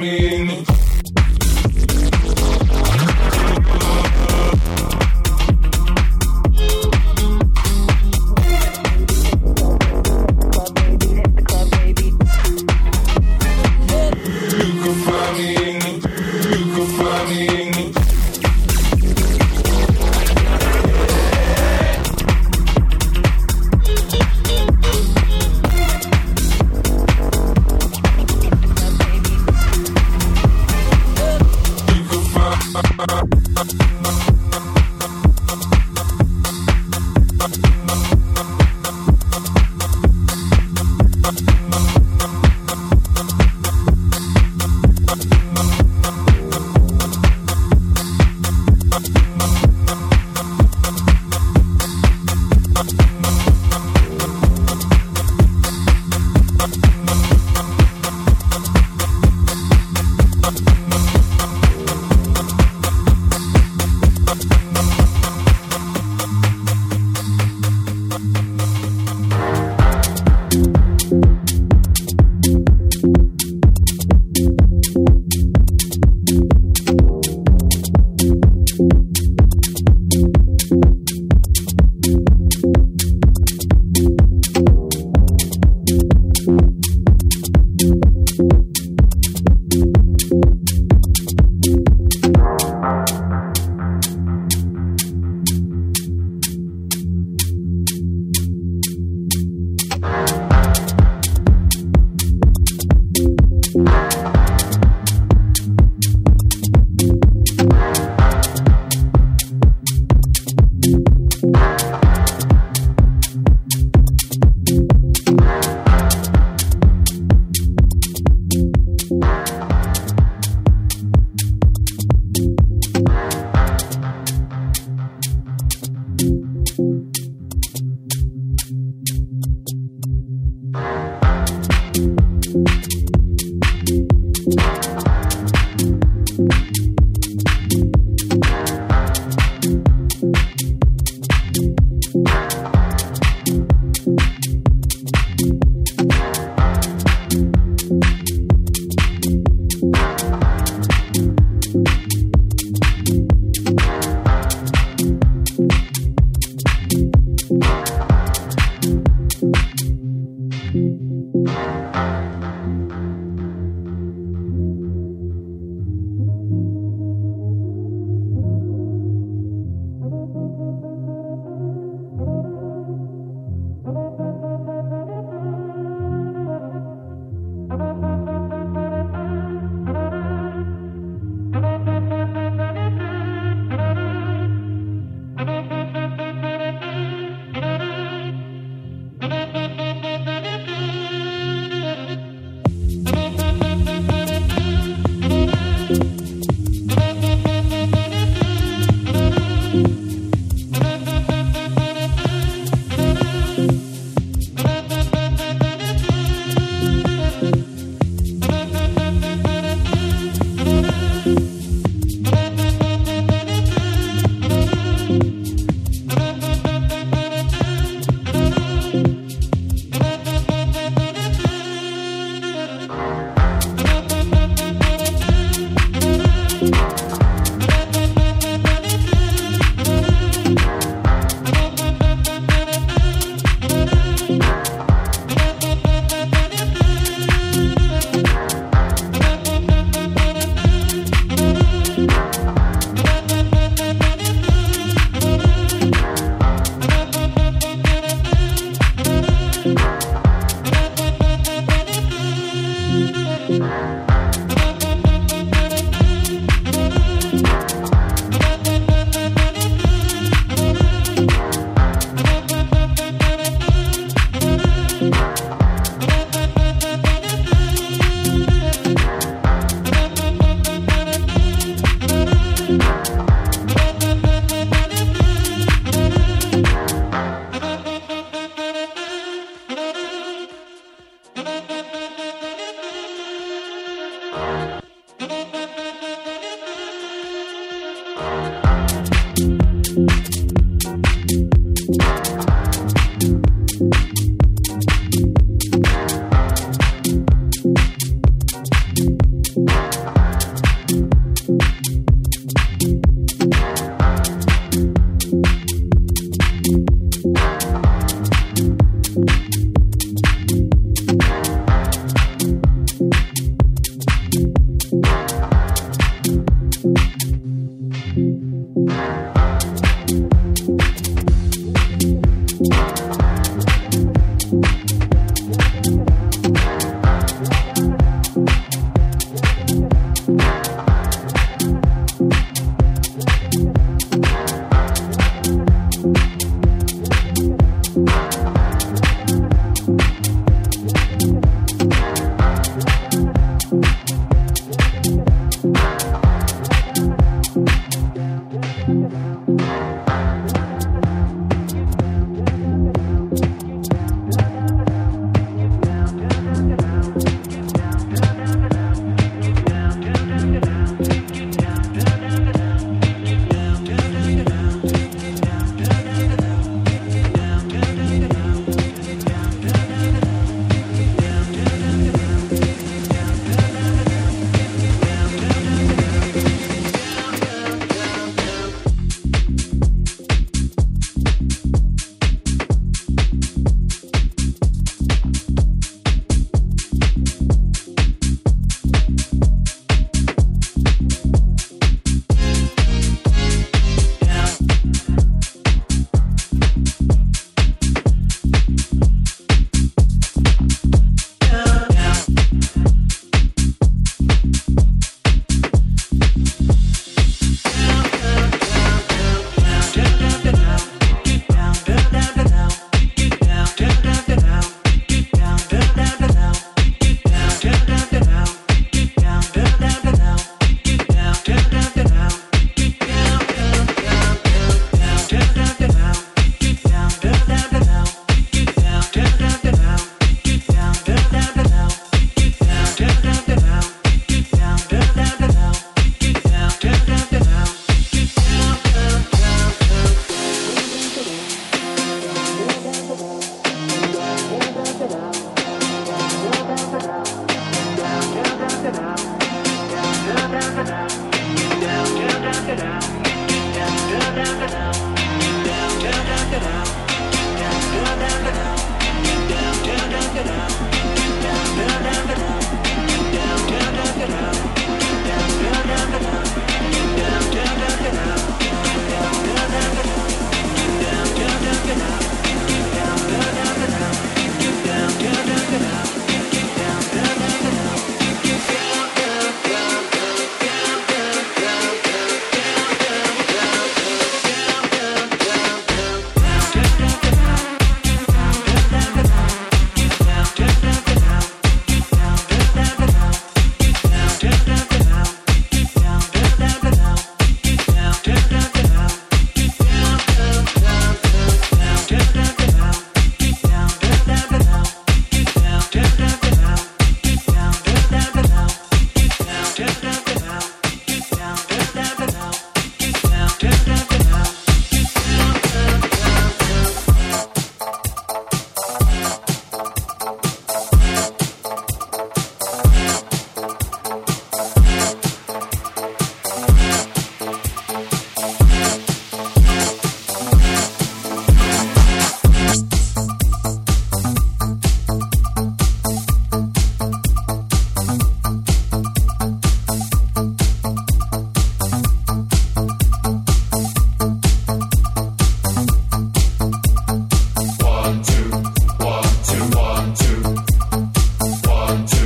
Bye.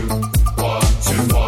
Music make you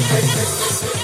Christmas.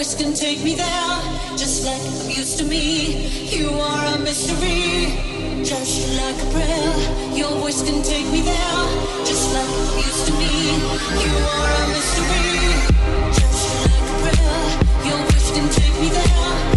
voice can take me there, just like it used to me. You are a mystery, just like a prayer. Your voice can take me there, just like it used to me. You are a mystery, just like a prayer. Your voice can take me there.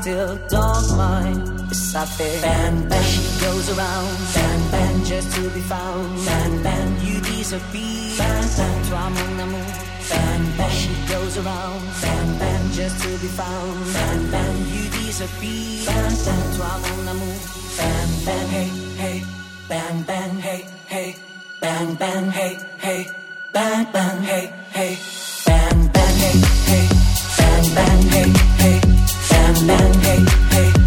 still don't mind. It's a fair bam bam. She goes around bam bam just to be found. Bam bam, you disappear. Bam bam, moon Bam bam, she goes around bam bam just to be found. Bam bam, you disappear. Bam bam, Twamunamu. Bam bam, hey hey. Bam bam, hey hey. Bam bam, hey hey. Bam bam, hey hey. Bam bam, hey hey. Bam bam, hey. hey man. Hey, hey.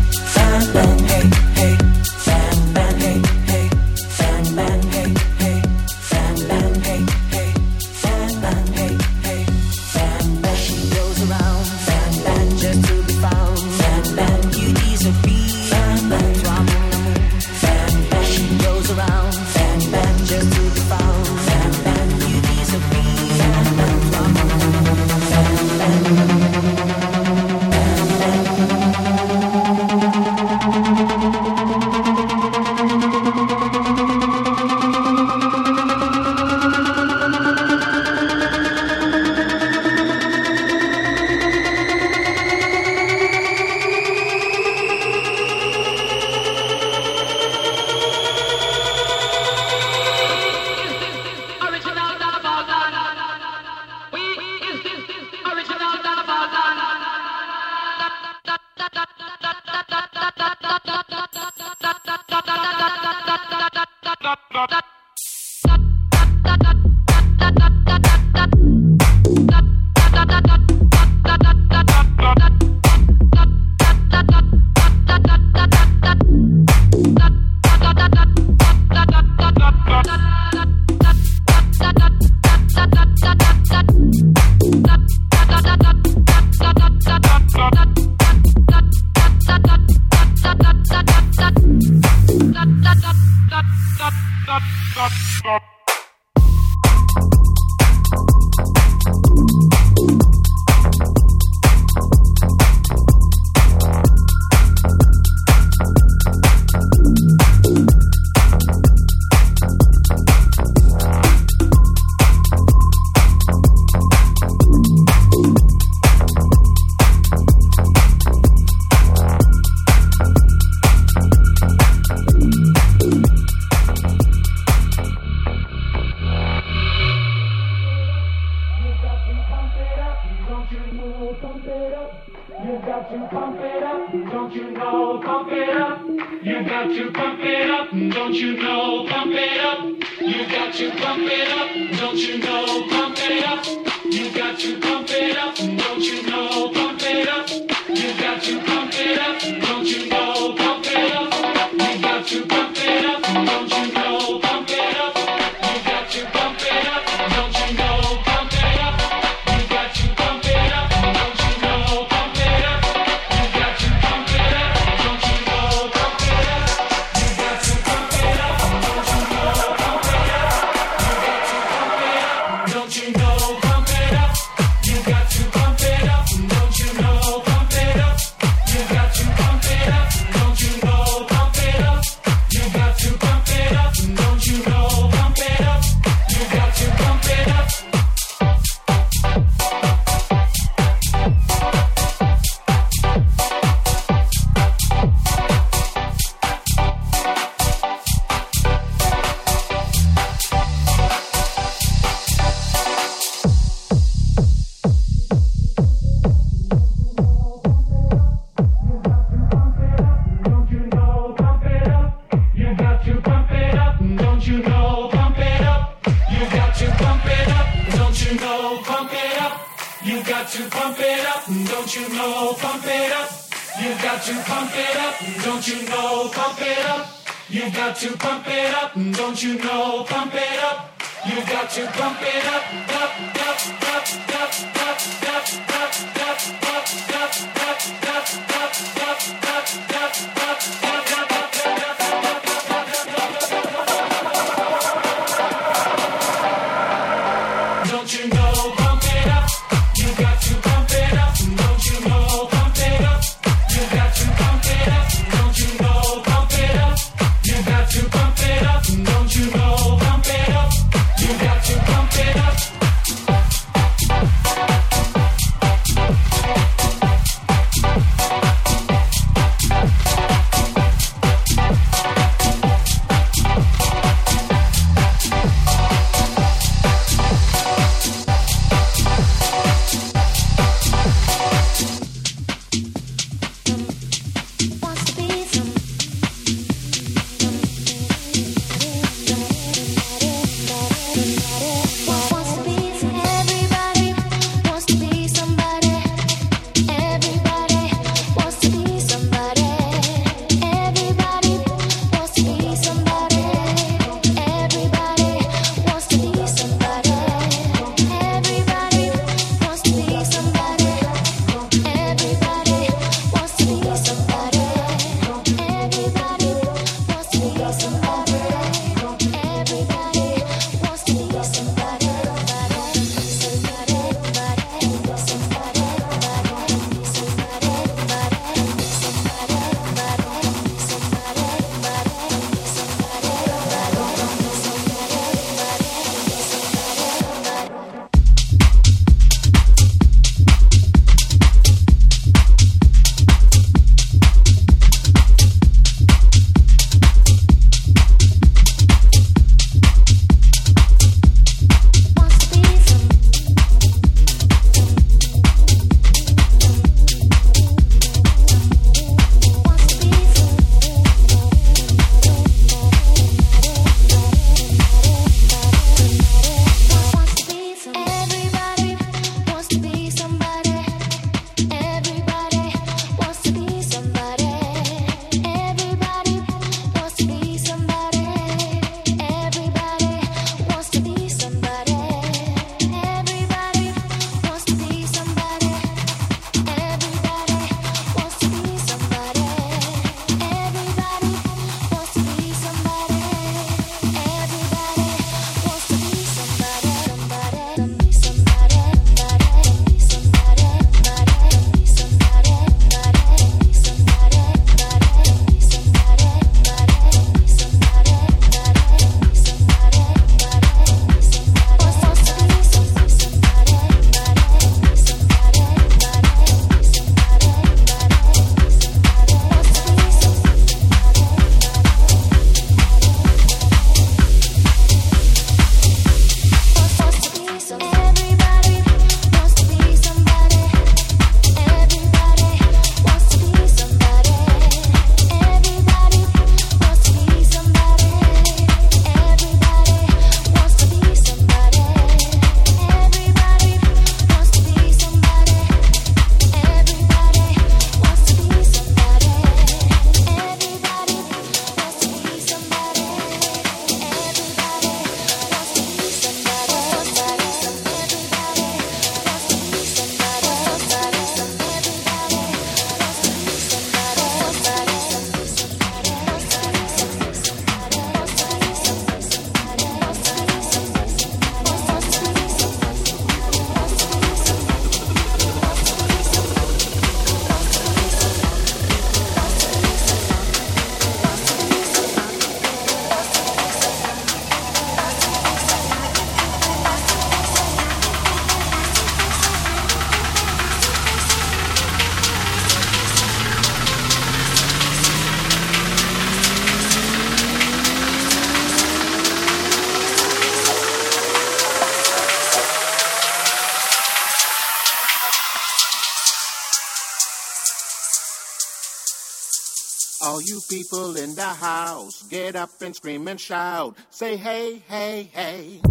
house. Get up and scream and shout. Say hey, hey, hey.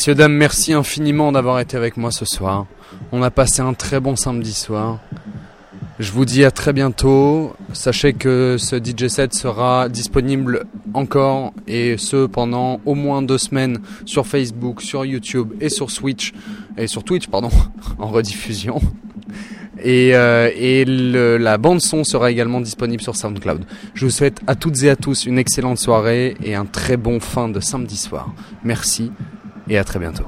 Messieurs, dames, merci infiniment d'avoir été avec moi ce soir. On a passé un très bon samedi soir. Je vous dis à très bientôt. Sachez que ce DJ set sera disponible encore et ce pendant au moins deux semaines sur Facebook, sur YouTube et sur Switch et sur Twitch pardon en rediffusion. Et, euh, et la bande son sera également disponible sur SoundCloud. Je vous souhaite à toutes et à tous une excellente soirée et un très bon fin de samedi soir. Merci et à très bientôt.